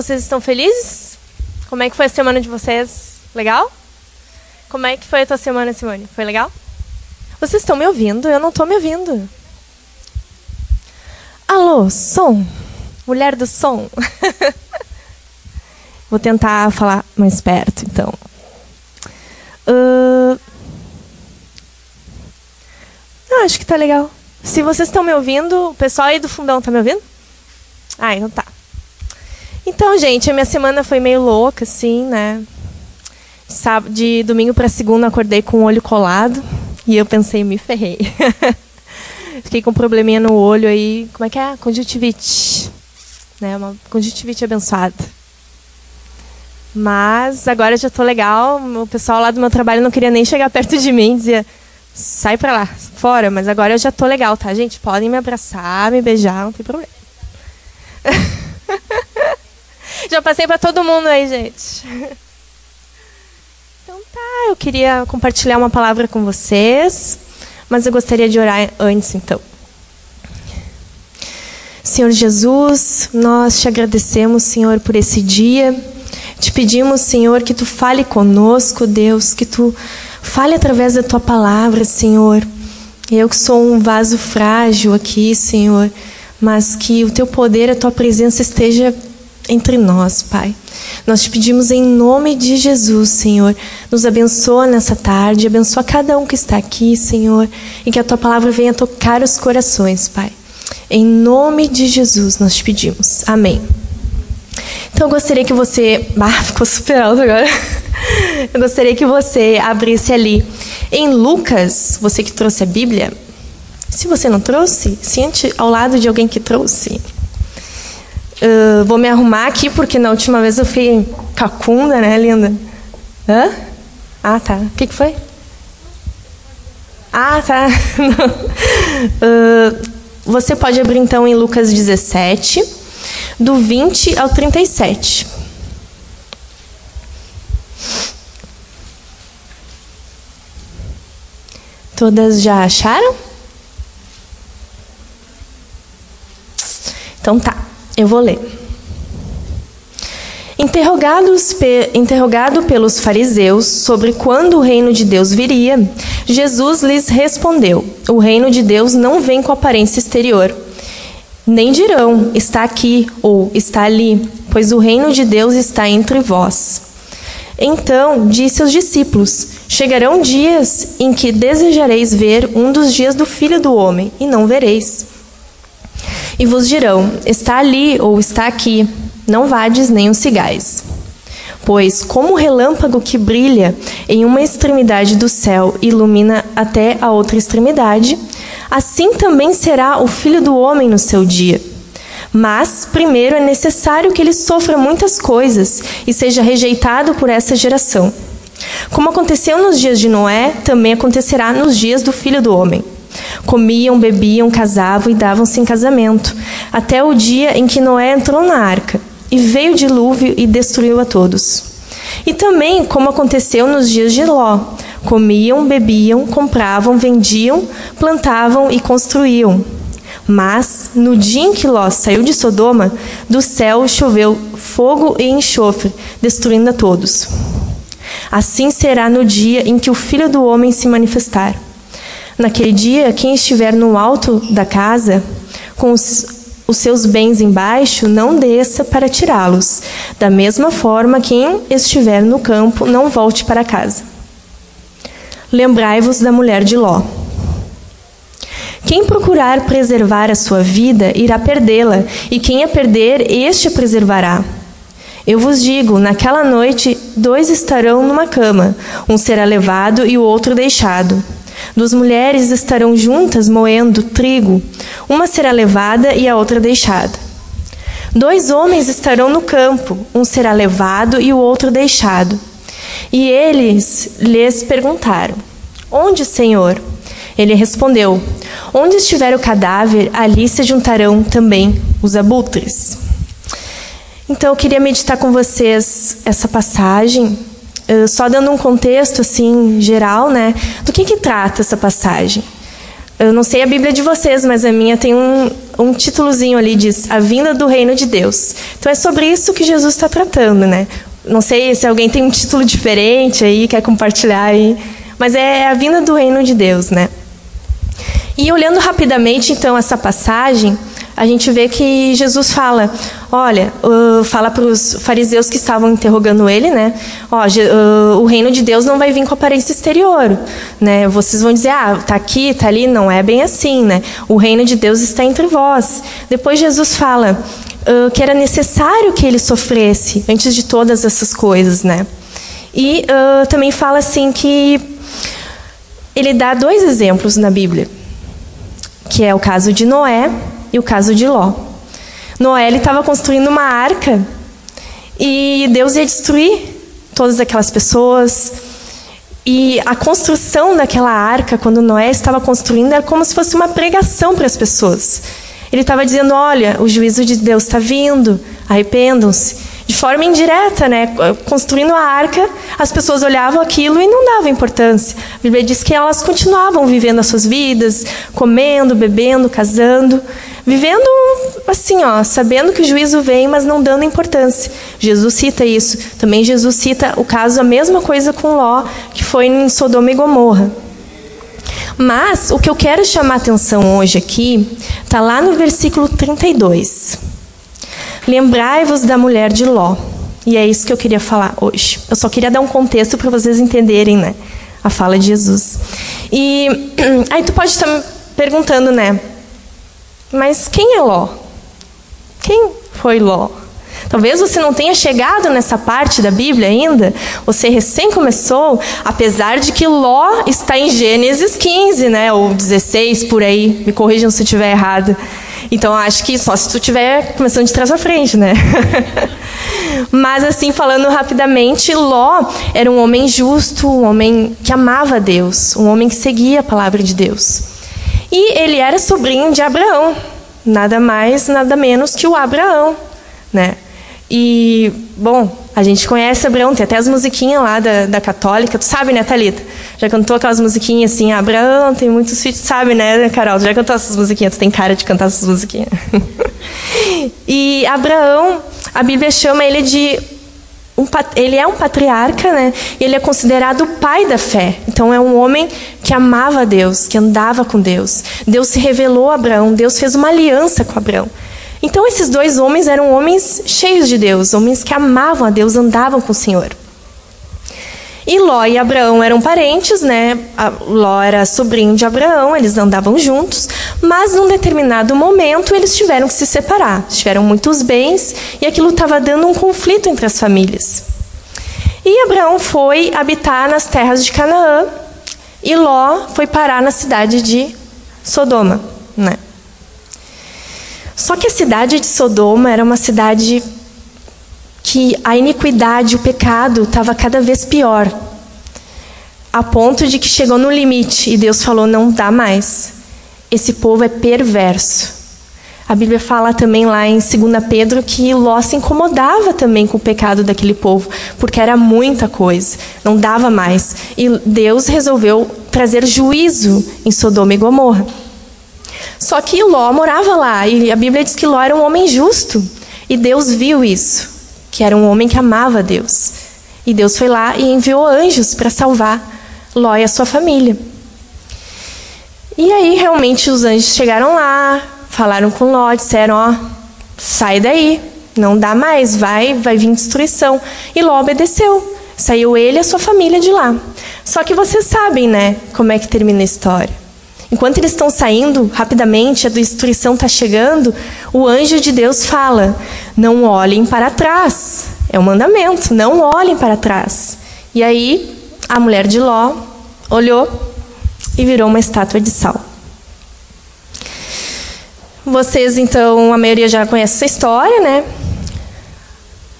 Vocês estão felizes? Como é que foi a semana de vocês? Legal? Como é que foi a tua semana, Simone? Foi legal? Vocês estão me ouvindo? Eu não estou me ouvindo. Alô, som? Mulher do som? Vou tentar falar mais perto, então. Uh... Ah, acho que tá legal. Se vocês estão me ouvindo, o pessoal aí do fundão tá me ouvindo? Ah, então tá. Então, gente, a minha semana foi meio louca, assim, né? De domingo para segunda acordei com o olho colado e eu pensei, me ferrei. Fiquei com um probleminha no olho aí, como é que é? Conjuntivite. Né? Uma conjuntivite abençoada. Mas agora já tô legal. O pessoal lá do meu trabalho não queria nem chegar perto de mim, dizia: "Sai para lá, fora". Mas agora eu já tô legal, tá, gente? Podem me abraçar, me beijar, não tem problema. já passei para todo mundo aí, gente. Então tá, eu queria compartilhar uma palavra com vocês, mas eu gostaria de orar antes, então. Senhor Jesus, nós te agradecemos, Senhor, por esse dia. Te pedimos, Senhor, que tu fale conosco, Deus, que tu fale através da tua palavra, Senhor. Eu que sou um vaso frágil aqui, Senhor, mas que o teu poder, a tua presença esteja entre nós, Pai. Nós te pedimos em nome de Jesus, Senhor. Nos abençoa nessa tarde, abençoa cada um que está aqui, Senhor, e que a tua palavra venha tocar os corações, Pai. Em nome de Jesus nós te pedimos. Amém. Então eu gostaria que você. Ah, ficou super alto agora. Eu gostaria que você abrisse ali em Lucas, você que trouxe a Bíblia. Se você não trouxe, sente ao lado de alguém que trouxe. Uh, vou me arrumar aqui porque na última vez eu fui cacunda, né, linda? Hã? Ah, tá. O que, que foi? Ah, tá. uh, você pode abrir então em Lucas 17, do 20 ao 37. Todas já acharam? Então tá. Eu vou ler. Interrogados pe, interrogado pelos fariseus sobre quando o reino de Deus viria, Jesus lhes respondeu: O reino de Deus não vem com aparência exterior. Nem dirão, está aqui ou está ali, pois o reino de Deus está entre vós. Então disse aos discípulos: Chegarão dias em que desejareis ver um dos dias do filho do homem, e não vereis. E vos dirão: Está ali ou está aqui, não vades nem os cigais. Pois, como o relâmpago que brilha em uma extremidade do céu ilumina até a outra extremidade, assim também será o filho do homem no seu dia. Mas, primeiro é necessário que ele sofra muitas coisas e seja rejeitado por essa geração. Como aconteceu nos dias de Noé, também acontecerá nos dias do filho do homem. Comiam, bebiam, casavam e davam-se em casamento, até o dia em que Noé entrou na arca, e veio o dilúvio e destruiu a todos. E também, como aconteceu nos dias de Ló, comiam, bebiam, compravam, vendiam, plantavam e construíam. Mas, no dia em que Ló saiu de Sodoma, do céu choveu fogo e enxofre, destruindo a todos. Assim será no dia em que o Filho do Homem se manifestar. Naquele dia, quem estiver no alto da casa, com os, os seus bens embaixo, não desça para tirá-los. Da mesma forma, quem estiver no campo, não volte para casa. Lembrai-vos da mulher de Ló. Quem procurar preservar a sua vida, irá perdê-la, e quem a perder, este a preservará. Eu vos digo: naquela noite, dois estarão numa cama, um será levado e o outro deixado. Duas mulheres estarão juntas moendo trigo, uma será levada e a outra deixada. Dois homens estarão no campo, um será levado e o outro deixado. E eles lhes perguntaram: Onde, Senhor? Ele respondeu: Onde estiver o cadáver, ali se juntarão também os abutres. Então eu queria meditar com vocês essa passagem eh, só dando um contexto assim geral, né, do que que trata essa passagem. Eu não sei a Bíblia de vocês, mas a minha tem um, um títulozinho ali diz a vinda do reino de Deus. Então é sobre isso que Jesus está tratando, né? Não sei se alguém tem um título diferente aí, quer compartilhar aí, mas é a vinda do reino de Deus, né? E olhando rapidamente então essa passagem, a gente vê que Jesus fala, olha, uh, fala para os fariseus que estavam interrogando ele, né? Ó, uh, o reino de Deus não vai vir com aparência exterior, né? Vocês vão dizer, ah, tá aqui, tá ali, não é bem assim, né? O reino de Deus está entre vós. Depois Jesus fala uh, que era necessário que ele sofresse antes de todas essas coisas, né? E também fala assim que ele dá dois exemplos na Bíblia, que é o caso de Noé e o caso de Ló. Noé estava construindo uma arca e Deus ia destruir todas aquelas pessoas. E a construção daquela arca, quando Noé estava construindo, era como se fosse uma pregação para as pessoas. Ele estava dizendo: Olha, o juízo de Deus está vindo, arrependam-se de forma indireta, né? Construindo a arca, as pessoas olhavam aquilo e não davam importância. A Bíblia diz que elas continuavam vivendo as suas vidas, comendo, bebendo, casando, vivendo assim, ó, sabendo que o juízo vem, mas não dando importância. Jesus cita isso. Também Jesus cita o caso a mesma coisa com Ló, que foi em Sodoma e Gomorra. Mas o que eu quero chamar a atenção hoje aqui está lá no versículo 32. Lembrai-vos da mulher de Ló. E é isso que eu queria falar hoje. Eu só queria dar um contexto para vocês entenderem, né? A fala de Jesus. E aí tu pode estar me perguntando, né? Mas quem é Ló? Quem foi Ló? Talvez você não tenha chegado nessa parte da Bíblia ainda, você recém começou, apesar de que Ló está em Gênesis 15, né, ou 16 por aí, me corrijam se eu estiver errado. Então acho que só se tu estiver começando de trás para frente, né? Mas assim, falando rapidamente, Ló era um homem justo, um homem que amava Deus, um homem que seguia a palavra de Deus. E ele era sobrinho de Abraão, nada mais, nada menos que o Abraão, né? E, bom, a gente conhece Abraão, tem até as musiquinhas lá da, da católica, tu sabe, né, Thalita? Já cantou aquelas musiquinhas assim, Abraão tem muitos filhos, sabe, né, Carol? Já cantou essas musiquinhas, tu tem cara de cantar essas musiquinhas. e Abraão, a Bíblia chama ele de um, ele é um patriarca, né? Ele é considerado o pai da fé. Então é um homem que amava Deus, que andava com Deus. Deus se revelou a Abraão, Deus fez uma aliança com Abraão. Então esses dois homens eram homens cheios de Deus, homens que amavam a Deus, andavam com o Senhor. E Ló e Abraão eram parentes, né? Ló era sobrinho de Abraão, eles andavam juntos, mas num determinado momento eles tiveram que se separar. Tiveram muitos bens e aquilo estava dando um conflito entre as famílias. E Abraão foi habitar nas terras de Canaã e Ló foi parar na cidade de Sodoma, né? Só que a cidade de Sodoma era uma cidade que a iniquidade, o pecado estava cada vez pior. A ponto de que chegou no limite e Deus falou: não dá mais. Esse povo é perverso. A Bíblia fala também lá em 2 Pedro que Ló se incomodava também com o pecado daquele povo, porque era muita coisa, não dava mais. E Deus resolveu trazer juízo em Sodoma e Gomorra. Só que Ló morava lá, e a Bíblia diz que Ló era um homem justo. E Deus viu isso, que era um homem que amava Deus. E Deus foi lá e enviou anjos para salvar Ló e a sua família. E aí, realmente, os anjos chegaram lá, falaram com Ló, disseram: Ó, sai daí, não dá mais, vai, vai vir destruição. E Ló obedeceu. Saiu ele e a sua família de lá. Só que vocês sabem, né, como é que termina a história. Enquanto eles estão saindo rapidamente, a destruição está chegando, o anjo de Deus fala: não olhem para trás. É um mandamento, não olhem para trás. E aí, a mulher de Ló olhou e virou uma estátua de sal. Vocês, então, a maioria já conhece essa história, né?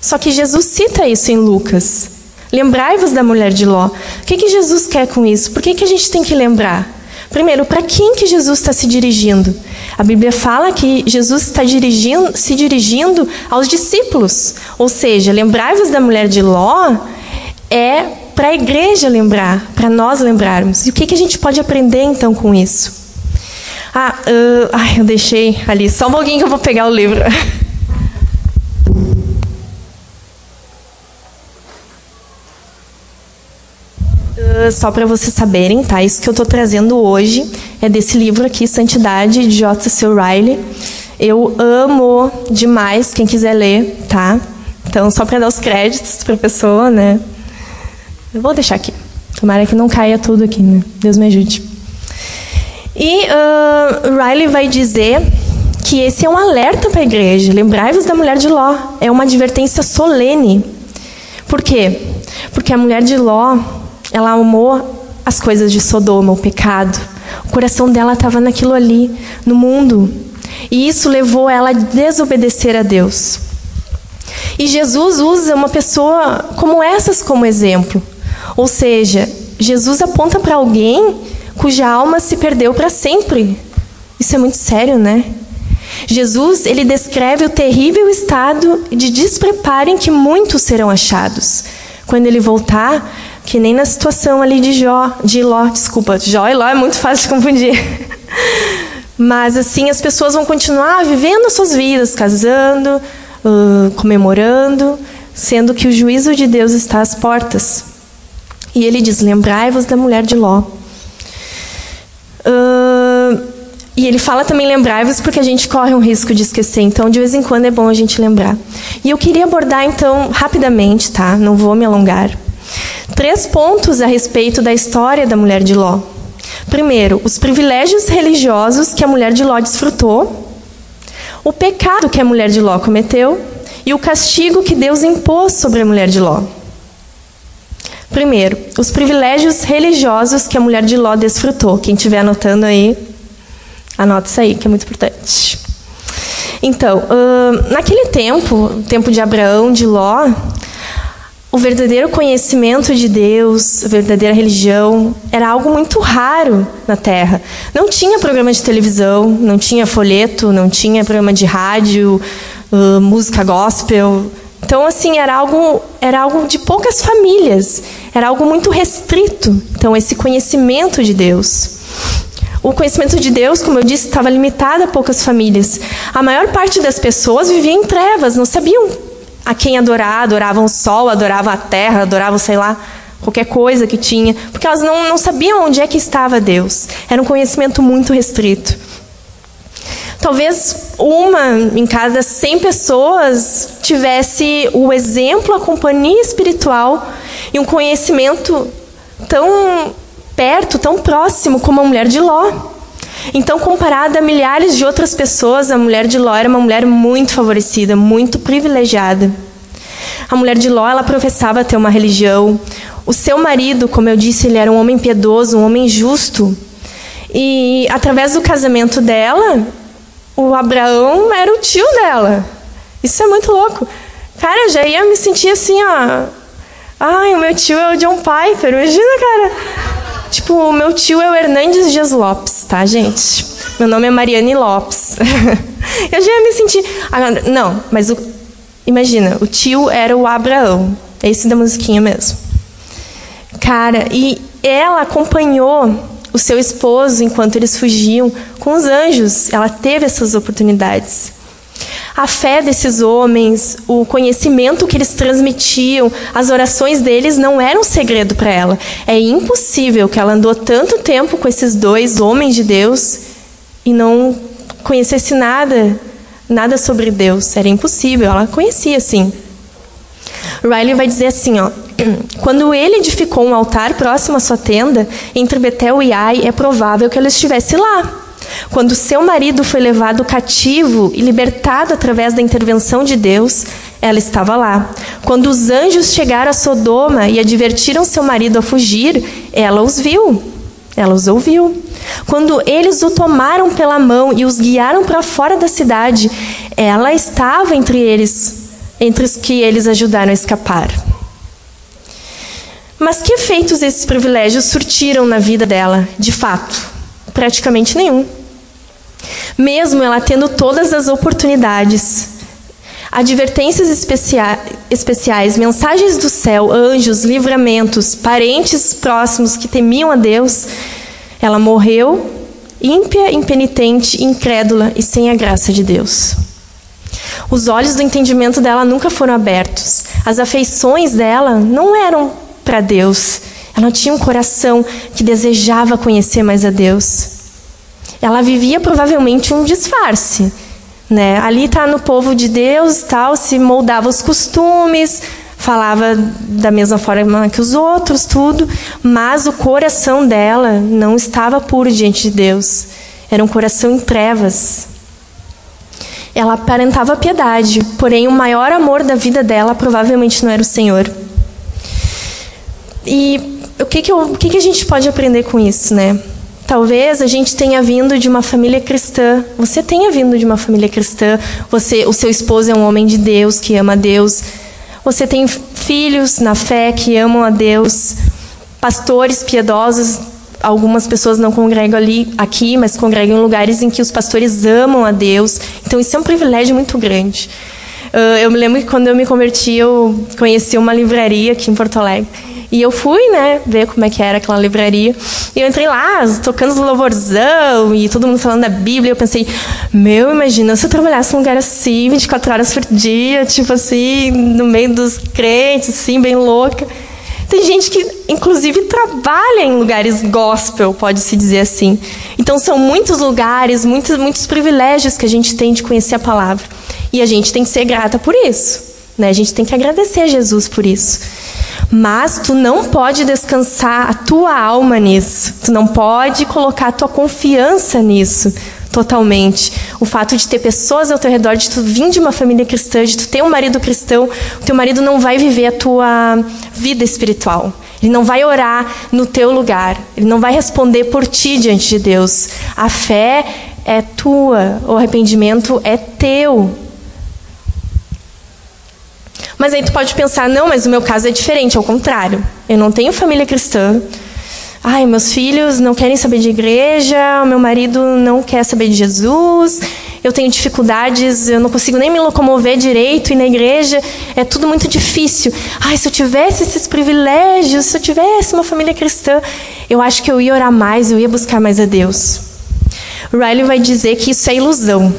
Só que Jesus cita isso em Lucas. Lembrai-vos da mulher de Ló. O que, que Jesus quer com isso? Por que, que a gente tem que lembrar? Primeiro, para quem que Jesus está se dirigindo? A Bíblia fala que Jesus está dirigindo, se dirigindo aos discípulos. Ou seja, lembrai-vos da mulher de Ló é para a igreja lembrar, para nós lembrarmos. E o que, que a gente pode aprender então com isso? Ah, uh, ai, eu deixei ali. Só um pouquinho que eu vou pegar o livro. Uh, só para vocês saberem, tá? Isso que eu estou trazendo hoje é desse livro aqui, Santidade, de J.C. Riley. Eu amo demais, quem quiser ler, tá? Então, só para dar os créditos para a pessoa, né? Eu vou deixar aqui. Tomara que não caia tudo aqui, né? Deus me ajude. E uh, Riley vai dizer que esse é um alerta para a igreja. Lembrai-vos da mulher de Ló. É uma advertência solene. Por quê? Porque a mulher de Ló, ela amou as coisas de Sodoma, o pecado. O coração dela estava naquilo ali, no mundo. E isso levou ela a desobedecer a Deus. E Jesus usa uma pessoa como essas como exemplo. Ou seja, Jesus aponta para alguém cuja alma se perdeu para sempre. Isso é muito sério, né? Jesus, ele descreve o terrível estado de despreparo em que muitos serão achados. Quando ele voltar, que nem na situação ali de Jó, de Ló, desculpa, Jó e Ló é muito fácil de confundir. Mas assim, as pessoas vão continuar vivendo suas vidas, casando, uh, comemorando, sendo que o juízo de Deus está às portas. E ele diz: Lembrai-vos da mulher de Ló. Uh, e ele fala também lembrai-vos porque a gente corre um risco de esquecer, então de vez em quando é bom a gente lembrar. E eu queria abordar então rapidamente, tá? Não vou me alongar. Três pontos a respeito da história da mulher de Ló. Primeiro, os privilégios religiosos que a mulher de Ló desfrutou, o pecado que a mulher de Ló cometeu e o castigo que Deus impôs sobre a mulher de Ló. Primeiro, os privilégios religiosos que a mulher de Ló desfrutou. Quem estiver anotando aí, anota isso aí, que é muito importante. Então, uh, naquele tempo, tempo de Abraão, de Ló, o verdadeiro conhecimento de Deus, a verdadeira religião, era algo muito raro na Terra. Não tinha programa de televisão, não tinha folheto, não tinha programa de rádio, uh, música gospel, então, assim, era algo, era algo de poucas famílias, era algo muito restrito. Então, esse conhecimento de Deus. O conhecimento de Deus, como eu disse, estava limitado a poucas famílias. A maior parte das pessoas vivia em trevas, não sabiam a quem adorar, adoravam o sol, adoravam a terra, adoravam, sei lá, qualquer coisa que tinha, porque elas não, não sabiam onde é que estava Deus. Era um conhecimento muito restrito. Talvez uma em cada 100 pessoas tivesse o exemplo, a companhia espiritual e um conhecimento tão perto, tão próximo como a mulher de Ló. Então, comparada a milhares de outras pessoas, a mulher de Ló era uma mulher muito favorecida, muito privilegiada. A mulher de Ló, ela professava ter uma religião. O seu marido, como eu disse, ele era um homem piedoso, um homem justo. E através do casamento dela, o Abraão era o tio dela. Isso é muito louco. Cara, eu já ia me sentir assim, ó. Ai, o meu tio é o John Piper. Imagina, cara. Tipo, o meu tio é o Hernandes Dias Lopes, tá, gente? Meu nome é Mariane Lopes. eu já ia me sentir. não, mas o... imagina, o tio era o Abraão. É esse da musiquinha mesmo. Cara, e ela acompanhou o seu esposo enquanto eles fugiam com os anjos. Ela teve essas oportunidades. A fé desses homens, o conhecimento que eles transmitiam, as orações deles não eram segredo para ela. É impossível que ela andou tanto tempo com esses dois homens de Deus e não conhecesse nada, nada sobre Deus. Era impossível. Ela conhecia sim. Riley vai dizer assim, ó: quando ele edificou um altar próximo à sua tenda, entre Betel e Ai, é provável que ela estivesse lá. Quando seu marido foi levado cativo e libertado através da intervenção de Deus, ela estava lá. Quando os anjos chegaram a Sodoma e advertiram seu marido a fugir, ela os viu. Ela os ouviu. Quando eles o tomaram pela mão e os guiaram para fora da cidade, ela estava entre eles, entre os que eles ajudaram a escapar. Mas que efeitos esses privilégios surtiram na vida dela, de fato? Praticamente nenhum. Mesmo ela tendo todas as oportunidades, advertências especiais, mensagens do céu, anjos, livramentos, parentes próximos que temiam a Deus, ela morreu ímpia, impenitente, incrédula e sem a graça de Deus. Os olhos do entendimento dela nunca foram abertos. As afeições dela não eram para Deus. Ela tinha um coração que desejava conhecer mais a Deus. Ela vivia provavelmente um disfarce. Né? Ali está no povo de Deus, tal, se moldava os costumes, falava da mesma forma que os outros, tudo, mas o coração dela não estava puro diante de Deus. Era um coração em trevas. Ela aparentava piedade, porém o maior amor da vida dela provavelmente não era o Senhor. E o que, que, eu, o que, que a gente pode aprender com isso, né? Talvez a gente tenha vindo de uma família cristã. Você tenha vindo de uma família cristã. Você, o seu esposo é um homem de Deus que ama a Deus. Você tem filhos na fé que amam a Deus. Pastores piedosos algumas pessoas não congregam ali aqui, mas congregam em lugares em que os pastores amam a Deus. Então isso é um privilégio muito grande. Uh, eu me lembro que quando eu me converti, eu conheci uma livraria aqui em Porto Alegre. E eu fui, né, ver como é que era aquela livraria. E eu entrei lá, tocando os louvorzão e todo mundo falando da Bíblia. Eu pensei, meu, imagina se eu trabalhasse num lugar assim, 24 horas por dia, tipo assim, no meio dos crentes, assim, bem louca. Tem gente que, inclusive, trabalha em lugares gospel, pode-se dizer assim. Então, são muitos lugares, muitos, muitos privilégios que a gente tem de conhecer a palavra. E a gente tem que ser grata por isso. Né? A gente tem que agradecer a Jesus por isso. Mas tu não pode descansar a tua alma nisso. Tu não pode colocar a tua confiança nisso totalmente. O fato de ter pessoas ao teu redor, de tu vir de uma família cristã, de tu ter um marido cristão, o teu marido não vai viver a tua vida espiritual. Ele não vai orar no teu lugar. Ele não vai responder por ti diante de Deus. A fé é tua, o arrependimento é teu. Mas aí tu pode pensar, não, mas o meu caso é diferente, ao contrário. Eu não tenho família cristã, Ai, meus filhos não querem saber de igreja, meu marido não quer saber de Jesus, eu tenho dificuldades, eu não consigo nem me locomover direito e na igreja é tudo muito difícil. Ai, se eu tivesse esses privilégios, se eu tivesse uma família cristã, eu acho que eu ia orar mais, eu ia buscar mais a Deus. Riley vai dizer que isso é ilusão.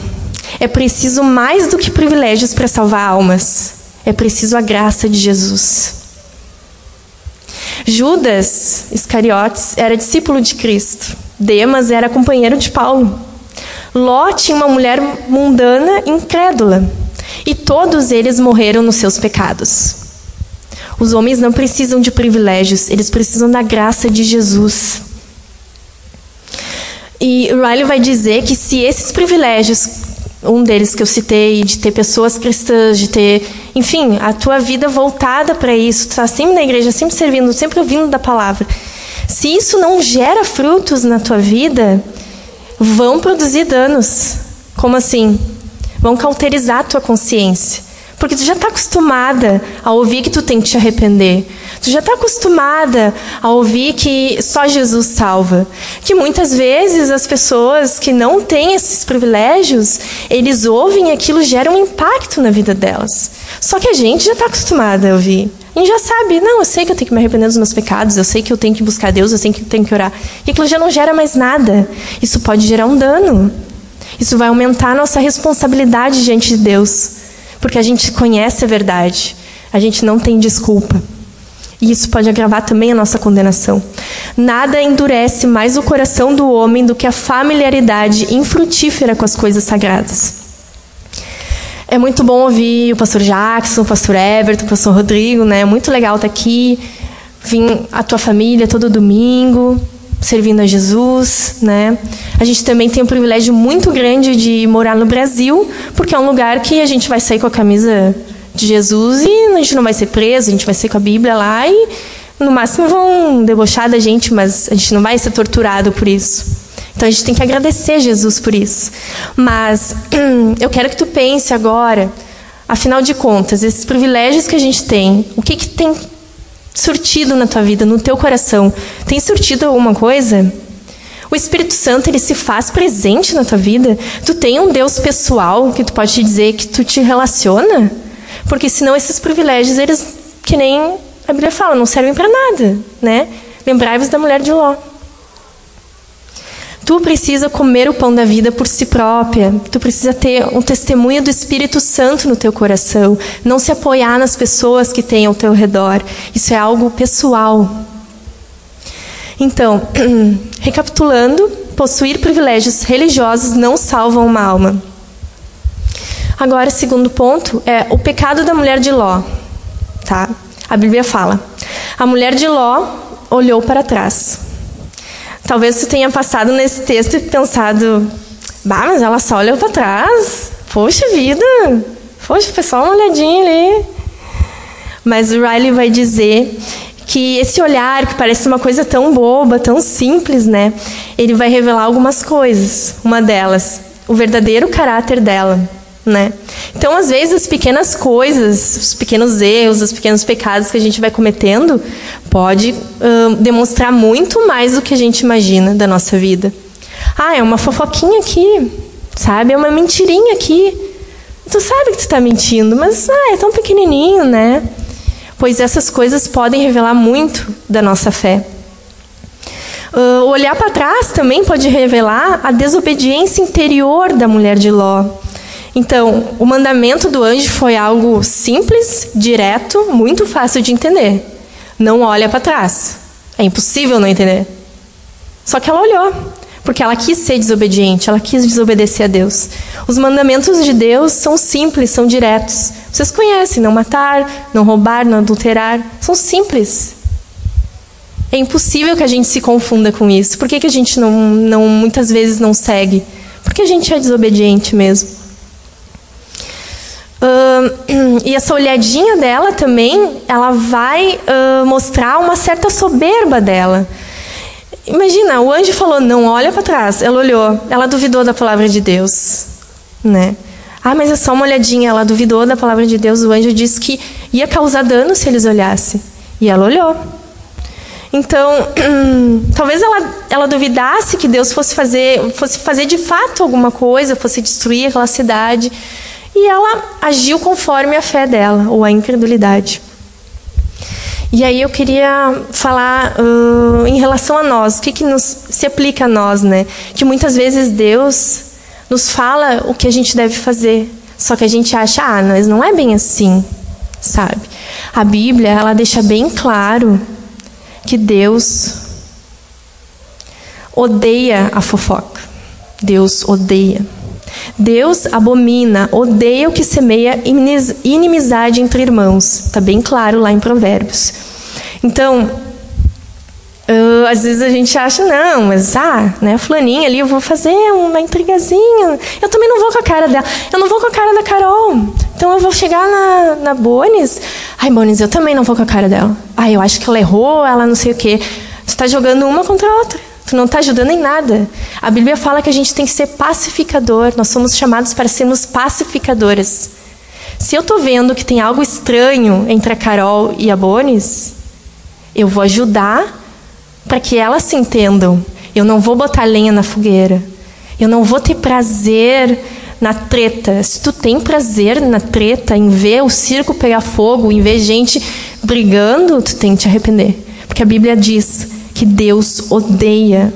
É preciso mais do que privilégios para salvar almas. É preciso a graça de Jesus. Judas Iscariotes era discípulo de Cristo. Demas era companheiro de Paulo. Ló tinha uma mulher mundana incrédula. E todos eles morreram nos seus pecados. Os homens não precisam de privilégios, eles precisam da graça de Jesus. E Riley vai dizer que se esses privilégios um deles que eu citei, de ter pessoas cristãs, de ter, enfim, a tua vida voltada para isso, tu tá sempre na igreja, sempre servindo, sempre ouvindo da palavra. Se isso não gera frutos na tua vida, vão produzir danos. Como assim? Vão cauterizar a tua consciência. Porque tu já está acostumada a ouvir que tu tem que te arrepender. Tu já está acostumada a ouvir que só Jesus salva. Que muitas vezes as pessoas que não têm esses privilégios, eles ouvem e aquilo gera um impacto na vida delas. Só que a gente já está acostumada a ouvir. A gente já sabe, não, eu sei que eu tenho que me arrepender dos meus pecados, eu sei que eu tenho que buscar Deus, eu sei que eu tenho que orar. E aquilo já não gera mais nada. Isso pode gerar um dano. Isso vai aumentar a nossa responsabilidade diante de Deus. Porque a gente conhece a verdade. A gente não tem desculpa. E isso pode agravar também a nossa condenação. Nada endurece mais o coração do homem do que a familiaridade infrutífera com as coisas sagradas. É muito bom ouvir o pastor Jackson, o pastor Everton, o pastor Rodrigo, né? É muito legal estar aqui, vir a tua família todo domingo, servindo a Jesus, né? A gente também tem um privilégio muito grande de morar no Brasil, porque é um lugar que a gente vai sair com a camisa de Jesus e a gente não vai ser preso, a gente vai ser com a Bíblia lá e no máximo vão debochar da gente, mas a gente não vai ser torturado por isso. Então a gente tem que agradecer Jesus por isso. Mas eu quero que tu pense agora, afinal de contas, esses privilégios que a gente tem, o que, que tem surtido na tua vida, no teu coração? Tem surtido alguma coisa? O Espírito Santo ele se faz presente na tua vida? Tu tem um Deus pessoal que tu pode te dizer que tu te relaciona? Porque senão esses privilégios, eles, que nem a Bíblia fala, não servem para nada, né? Lembrai-vos da mulher de Ló. Tu precisa comer o pão da vida por si própria. Tu precisa ter um testemunho do Espírito Santo no teu coração. Não se apoiar nas pessoas que têm ao teu redor. Isso é algo pessoal. Então, recapitulando, possuir privilégios religiosos não salvam uma alma. Agora, segundo ponto é o pecado da mulher de Ló. Tá? A Bíblia fala: a mulher de Ló olhou para trás. Talvez você tenha passado nesse texto e pensado, bah, mas ela só olhou para trás. Poxa vida, poxa, foi só uma olhadinha ali. Mas o Riley vai dizer que esse olhar, que parece uma coisa tão boba, tão simples, né? Ele vai revelar algumas coisas. Uma delas, o verdadeiro caráter dela né? Então, às vezes, as pequenas coisas, os pequenos erros, os pequenos pecados que a gente vai cometendo, pode uh, demonstrar muito mais do que a gente imagina da nossa vida. Ah, é uma fofoquinha aqui, sabe? É uma mentirinha aqui. Tu sabe que tu está mentindo, mas ah, é tão pequenininho, né? Pois essas coisas podem revelar muito da nossa fé. Uh, olhar para trás também pode revelar a desobediência interior da mulher de Ló. Então, o mandamento do anjo foi algo simples, direto, muito fácil de entender. Não olha para trás. É impossível não entender. Só que ela olhou, porque ela quis ser desobediente, ela quis desobedecer a Deus. Os mandamentos de Deus são simples, são diretos. Vocês conhecem: não matar, não roubar, não adulterar. São simples. É impossível que a gente se confunda com isso. Por que, que a gente não, não, muitas vezes não segue? Porque a gente é desobediente mesmo. Uh, e essa olhadinha dela também, ela vai uh, mostrar uma certa soberba dela. Imagina, o anjo falou: não olha para trás. Ela olhou, ela duvidou da palavra de Deus, né? Ah, mas é só uma olhadinha. Ela duvidou da palavra de Deus. O anjo disse que ia causar dano se eles olhassem. E ela olhou. Então, talvez ela, ela duvidasse que Deus fosse fazer, fosse fazer de fato alguma coisa, fosse destruir aquela cidade. E ela agiu conforme a fé dela, ou a incredulidade. E aí eu queria falar uh, em relação a nós, o que, que nos, se aplica a nós, né? Que muitas vezes Deus nos fala o que a gente deve fazer, só que a gente acha, ah, mas não é bem assim, sabe? A Bíblia, ela deixa bem claro que Deus odeia a fofoca. Deus odeia. Deus abomina, odeia o que semeia inimizade entre irmãos. Está bem claro lá em Provérbios. Então, uh, às vezes a gente acha, não, mas ah, né, fulaninha ali, eu vou fazer uma intrigazinha. Eu também não vou com a cara dela. Eu não vou com a cara da Carol. Então eu vou chegar na, na Bonis. Ai, Bonis, eu também não vou com a cara dela. Ai, eu acho que ela errou, ela não sei o quê. Você está jogando uma contra a outra. Tu não está ajudando em nada. A Bíblia fala que a gente tem que ser pacificador. Nós somos chamados para sermos pacificadoras. Se eu estou vendo que tem algo estranho entre a Carol e a Bonis, eu vou ajudar para que elas se entendam. Eu não vou botar lenha na fogueira. Eu não vou ter prazer na treta. Se tu tem prazer na treta, em ver o circo pegar fogo, em ver gente brigando, tu tem que te arrepender. Porque a Bíblia diz que Deus odeia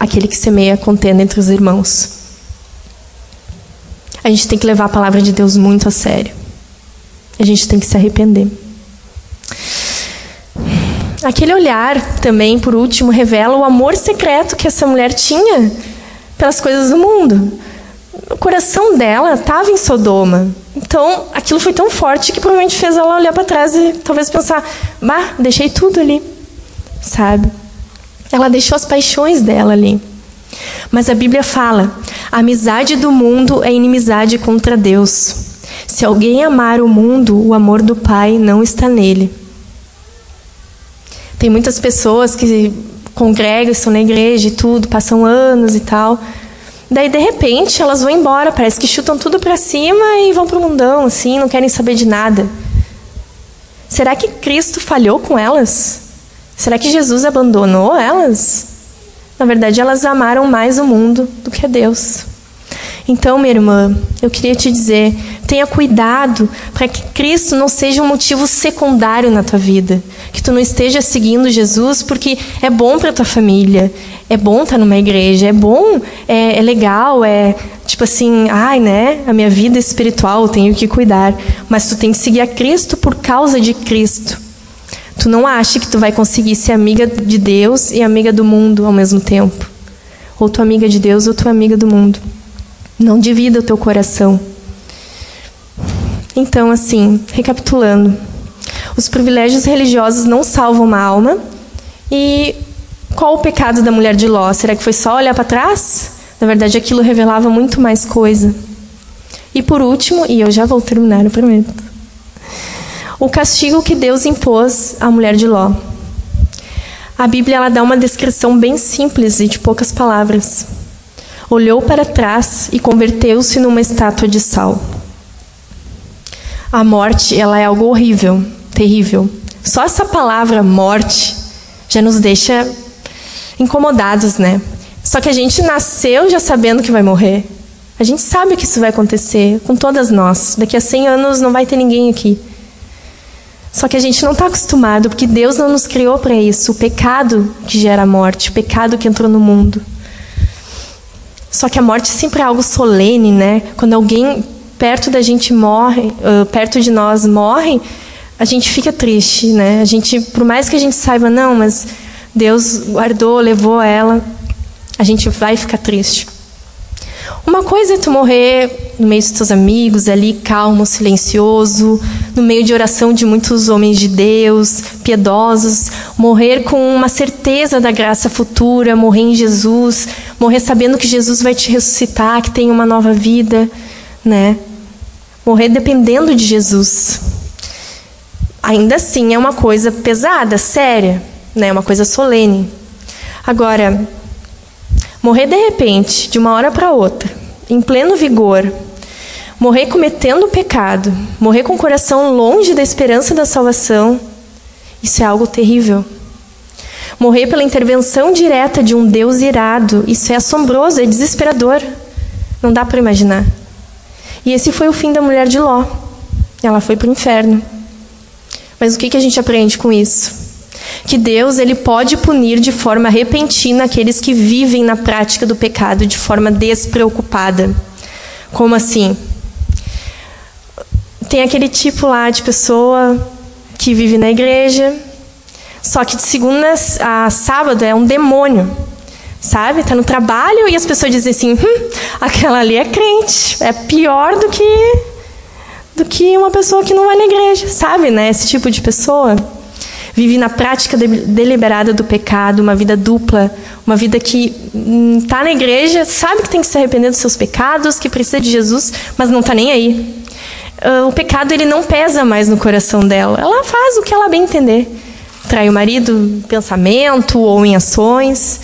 aquele que semeia contenda entre os irmãos. A gente tem que levar a palavra de Deus muito a sério. A gente tem que se arrepender. Aquele olhar também, por último, revela o amor secreto que essa mulher tinha pelas coisas do mundo. O coração dela estava em Sodoma. Então, aquilo foi tão forte que provavelmente fez ela olhar para trás e talvez pensar: bah, deixei tudo ali. Sabe? Ela deixou as paixões dela ali. Mas a Bíblia fala: a amizade do mundo é inimizade contra Deus. Se alguém amar o mundo, o amor do Pai não está nele. Tem muitas pessoas que congregam, estão na igreja e tudo, passam anos e tal. Daí, de repente, elas vão embora, parece que chutam tudo para cima e vão para o mundão, assim, não querem saber de nada. Será que Cristo falhou com elas? Será que Jesus abandonou elas? Na verdade, elas amaram mais o mundo do que a Deus. Então, minha irmã, eu queria te dizer, tenha cuidado para que Cristo não seja um motivo secundário na tua vida, que tu não esteja seguindo Jesus porque é bom para tua família, é bom estar numa igreja, é bom, é, é legal, é tipo assim, ai, né? A minha vida espiritual eu tenho que cuidar, mas tu tem que seguir a Cristo por causa de Cristo. Tu não acha que tu vai conseguir ser amiga de Deus e amiga do mundo ao mesmo tempo. Ou tu amiga de Deus ou tu amiga do mundo. Não divida o teu coração. Então, assim, recapitulando. Os privilégios religiosos não salvam uma alma. E qual o pecado da mulher de Ló? Será que foi só olhar para trás? Na verdade, aquilo revelava muito mais coisa. E por último, e eu já vou terminar, eu prometo. O castigo que Deus impôs à mulher de Ló. A Bíblia ela dá uma descrição bem simples e de poucas palavras olhou para trás e converteu-se numa estátua de sal. A morte, ela é algo horrível, terrível. Só essa palavra morte já nos deixa incomodados, né? Só que a gente nasceu já sabendo que vai morrer. A gente sabe que isso vai acontecer com todas nós. Daqui a 100 anos não vai ter ninguém aqui. Só que a gente não está acostumado, porque Deus não nos criou para isso. O pecado que gera a morte, o pecado que entrou no mundo. Só que a morte sempre é algo solene, né? Quando alguém perto da gente morre, uh, perto de nós morre, a gente fica triste, né? A gente, por mais que a gente saiba, não, mas Deus guardou, levou ela, a gente vai ficar triste. Uma coisa é tu morrer no meio dos teus amigos, ali calmo, silencioso, no meio de oração de muitos homens de Deus, piedosos, morrer com uma certeza da graça futura, morrer em Jesus, morrer sabendo que Jesus vai te ressuscitar, que tem uma nova vida, né? Morrer dependendo de Jesus. Ainda assim é uma coisa pesada, séria, né? Uma coisa solene. Agora, Morrer de repente, de uma hora para outra, em pleno vigor, morrer cometendo pecado, morrer com o coração longe da esperança da salvação, isso é algo terrível. Morrer pela intervenção direta de um Deus irado, isso é assombroso, é desesperador. Não dá para imaginar. E esse foi o fim da mulher de Ló. Ela foi para o inferno. Mas o que, que a gente aprende com isso? Que Deus ele pode punir de forma repentina aqueles que vivem na prática do pecado de forma despreocupada. Como assim? Tem aquele tipo lá de pessoa que vive na igreja, só que de segunda a sábado é um demônio. Sabe? Está no trabalho e as pessoas dizem assim: hum, aquela ali é crente. É pior do que do que uma pessoa que não vai na igreja, sabe, né? Esse tipo de pessoa vive na prática deliberada do pecado, uma vida dupla, uma vida que está hum, na igreja, sabe que tem que se arrepender dos seus pecados, que precisa de Jesus, mas não está nem aí. Uh, o pecado ele não pesa mais no coração dela. Ela faz o que ela bem entender. Trai o marido em pensamento ou em ações.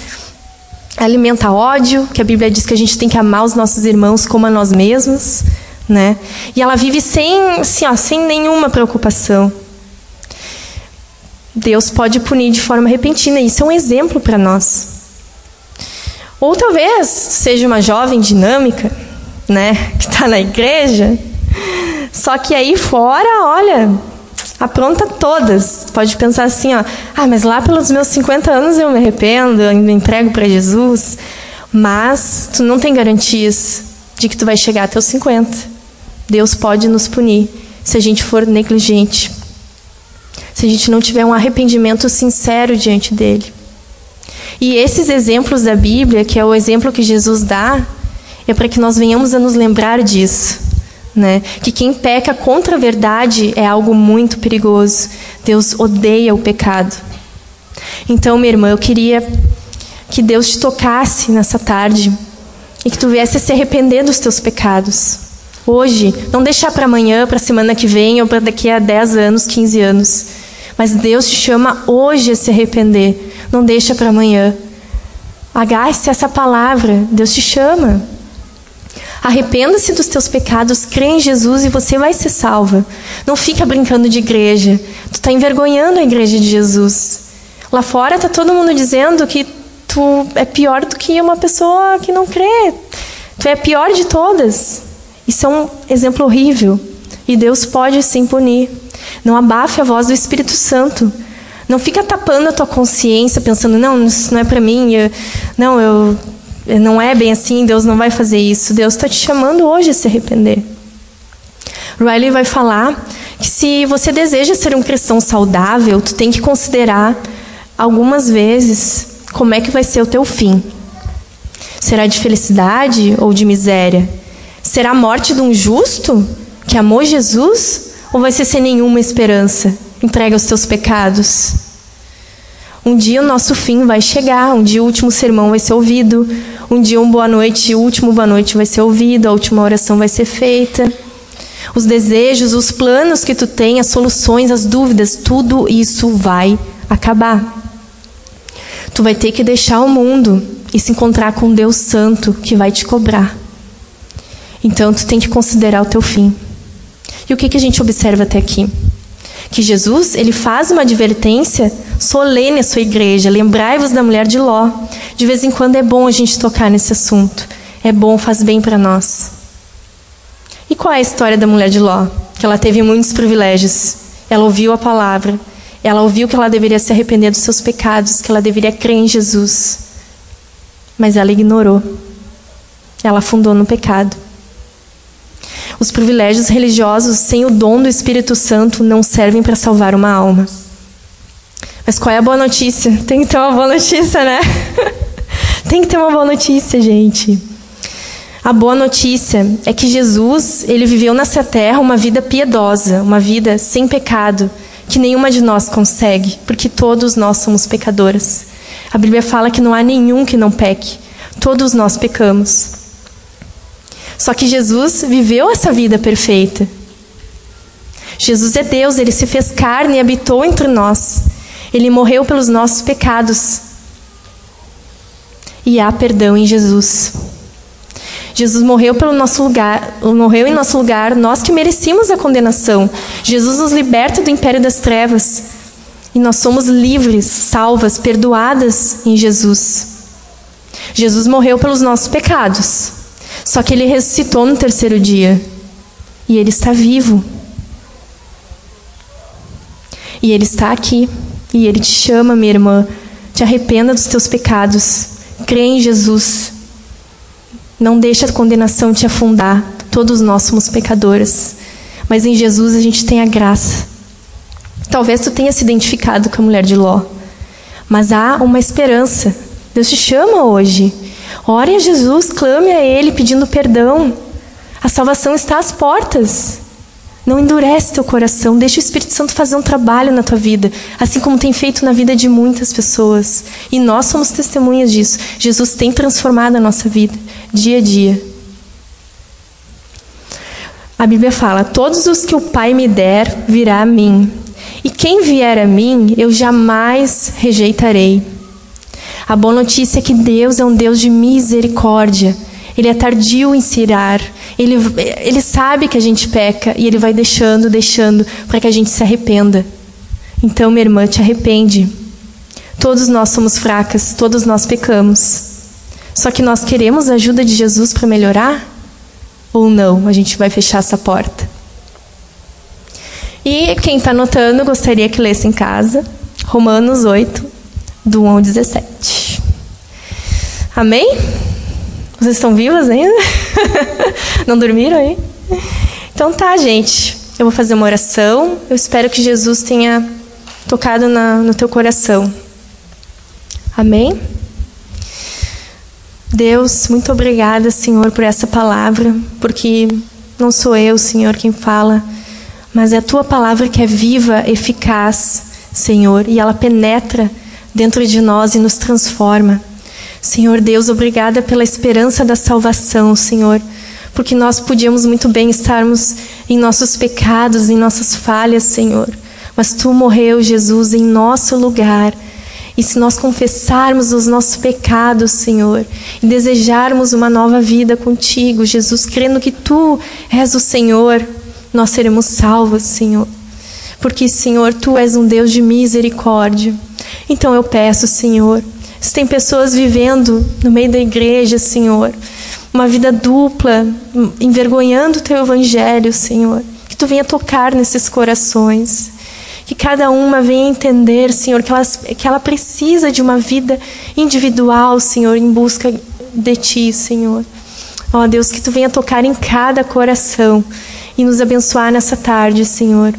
Alimenta ódio, que a Bíblia diz que a gente tem que amar os nossos irmãos como a nós mesmos. Né? E ela vive sem, assim, ó, sem nenhuma preocupação. Deus pode punir de forma repentina. Isso é um exemplo para nós. Ou talvez seja uma jovem dinâmica, né, que está na igreja, só que aí fora, olha, apronta todas. Pode pensar assim, ó, ah, mas lá pelos meus 50 anos eu me arrependo, eu me entrego para Jesus. Mas tu não tem garantias de que tu vai chegar até os 50. Deus pode nos punir se a gente for negligente se a gente não tiver um arrependimento sincero diante dele. E esses exemplos da Bíblia, que é o exemplo que Jesus dá, é para que nós venhamos a nos lembrar disso. Né? Que quem peca contra a verdade é algo muito perigoso. Deus odeia o pecado. Então, minha irmã, eu queria que Deus te tocasse nessa tarde e que tu viesse a se arrepender dos teus pecados. Hoje, não deixar para amanhã, para a semana que vem ou para daqui a 10 anos, 15 anos. Mas Deus te chama hoje a se arrepender. Não deixa para amanhã. Agaste essa palavra. Deus te chama. Arrependa-se dos teus pecados, crê em Jesus e você vai ser salva. Não fica brincando de igreja. Tu está envergonhando a igreja de Jesus. Lá fora está todo mundo dizendo que tu é pior do que uma pessoa que não crê. Tu é a pior de todas. Isso é um exemplo horrível. E Deus pode sim punir. Não abafe a voz do Espírito Santo. Não fica tapando a tua consciência pensando, não, isso não é para mim. Eu, não, eu não é bem assim, Deus não vai fazer isso. Deus está te chamando hoje a se arrepender. Riley vai falar que se você deseja ser um cristão saudável, tu tem que considerar algumas vezes como é que vai ser o teu fim. Será de felicidade ou de miséria? Será a morte de um justo que amou Jesus? Ou vai ser sem nenhuma esperança? Entrega os teus pecados. Um dia o nosso fim vai chegar, um dia o último sermão vai ser ouvido, um dia um boa noite, o último boa noite vai ser ouvido, a última oração vai ser feita. Os desejos, os planos que tu tem, as soluções, as dúvidas, tudo isso vai acabar. Tu vai ter que deixar o mundo e se encontrar com Deus Santo que vai te cobrar. Então tu tem que considerar o teu fim. E o que, que a gente observa até aqui? Que Jesus ele faz uma advertência solene à sua igreja. Lembrai-vos da mulher de Ló. De vez em quando é bom a gente tocar nesse assunto. É bom, faz bem para nós. E qual é a história da mulher de Ló? Que ela teve muitos privilégios. Ela ouviu a palavra. Ela ouviu que ela deveria se arrepender dos seus pecados, que ela deveria crer em Jesus mas ela ignorou. Ela afundou no pecado. Os privilégios religiosos sem o dom do Espírito Santo não servem para salvar uma alma. Mas qual é a boa notícia? Tem que ter uma boa notícia, né? Tem que ter uma boa notícia, gente. A boa notícia é que Jesus, ele viveu nessa terra uma vida piedosa, uma vida sem pecado, que nenhuma de nós consegue, porque todos nós somos pecadoras. A Bíblia fala que não há nenhum que não peque. Todos nós pecamos. Só que Jesus viveu essa vida perfeita. Jesus é Deus, ele se fez carne e habitou entre nós. Ele morreu pelos nossos pecados. E há perdão em Jesus. Jesus morreu pelo nosso lugar, morreu em nosso lugar, nós que merecíamos a condenação. Jesus nos liberta do império das trevas. E nós somos livres, salvas, perdoadas em Jesus. Jesus morreu pelos nossos pecados. Só que ele ressuscitou no terceiro dia. E ele está vivo. E ele está aqui. E ele te chama, minha irmã. Te arrependa dos teus pecados. Crê em Jesus. Não deixe a condenação te afundar. Todos nós somos pecadores. Mas em Jesus a gente tem a graça. Talvez tu tenha se identificado com a mulher de Ló. Mas há uma esperança. Deus te chama hoje. Ore a Jesus, clame a Ele pedindo perdão. A salvação está às portas. Não endurece teu coração, deixa o Espírito Santo fazer um trabalho na tua vida, assim como tem feito na vida de muitas pessoas. E nós somos testemunhas disso. Jesus tem transformado a nossa vida, dia a dia. A Bíblia fala: Todos os que o Pai me der virá a mim, e quem vier a mim, eu jamais rejeitarei. A boa notícia é que Deus é um Deus de misericórdia. Ele é tardio em se irar. Ele, ele sabe que a gente peca e ele vai deixando, deixando, para que a gente se arrependa. Então, minha irmã, te arrepende. Todos nós somos fracas, todos nós pecamos. Só que nós queremos a ajuda de Jesus para melhorar? Ou não? A gente vai fechar essa porta. E quem está anotando, gostaria que lesse em casa, Romanos 8, do 1 ao 17. Amém? Vocês estão vivas ainda? Não dormiram aí? Então tá, gente. Eu vou fazer uma oração. Eu espero que Jesus tenha tocado na, no teu coração. Amém? Deus, muito obrigada, Senhor, por essa palavra, porque não sou eu, Senhor, quem fala mas é a tua palavra que é viva, eficaz, Senhor, e ela penetra dentro de nós e nos transforma. Senhor Deus, obrigada pela esperança da salvação, Senhor, porque nós podíamos muito bem estarmos em nossos pecados, em nossas falhas, Senhor, mas tu morreu, Jesus, em nosso lugar. E se nós confessarmos os nossos pecados, Senhor, e desejarmos uma nova vida contigo, Jesus, crendo que tu és o Senhor, nós seremos salvos, Senhor. Porque, Senhor, tu és um Deus de misericórdia. Então eu peço, Senhor, se tem pessoas vivendo no meio da igreja, Senhor, uma vida dupla, envergonhando o teu evangelho, Senhor. Que tu venha tocar nesses corações. Que cada uma venha entender, Senhor, que ela, que ela precisa de uma vida individual, Senhor, em busca de Ti, Senhor. Ó Deus, que Tu venha tocar em cada coração e nos abençoar nessa tarde, Senhor.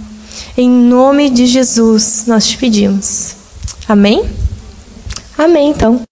Em nome de Jesus, nós te pedimos. Amém? Amém, então.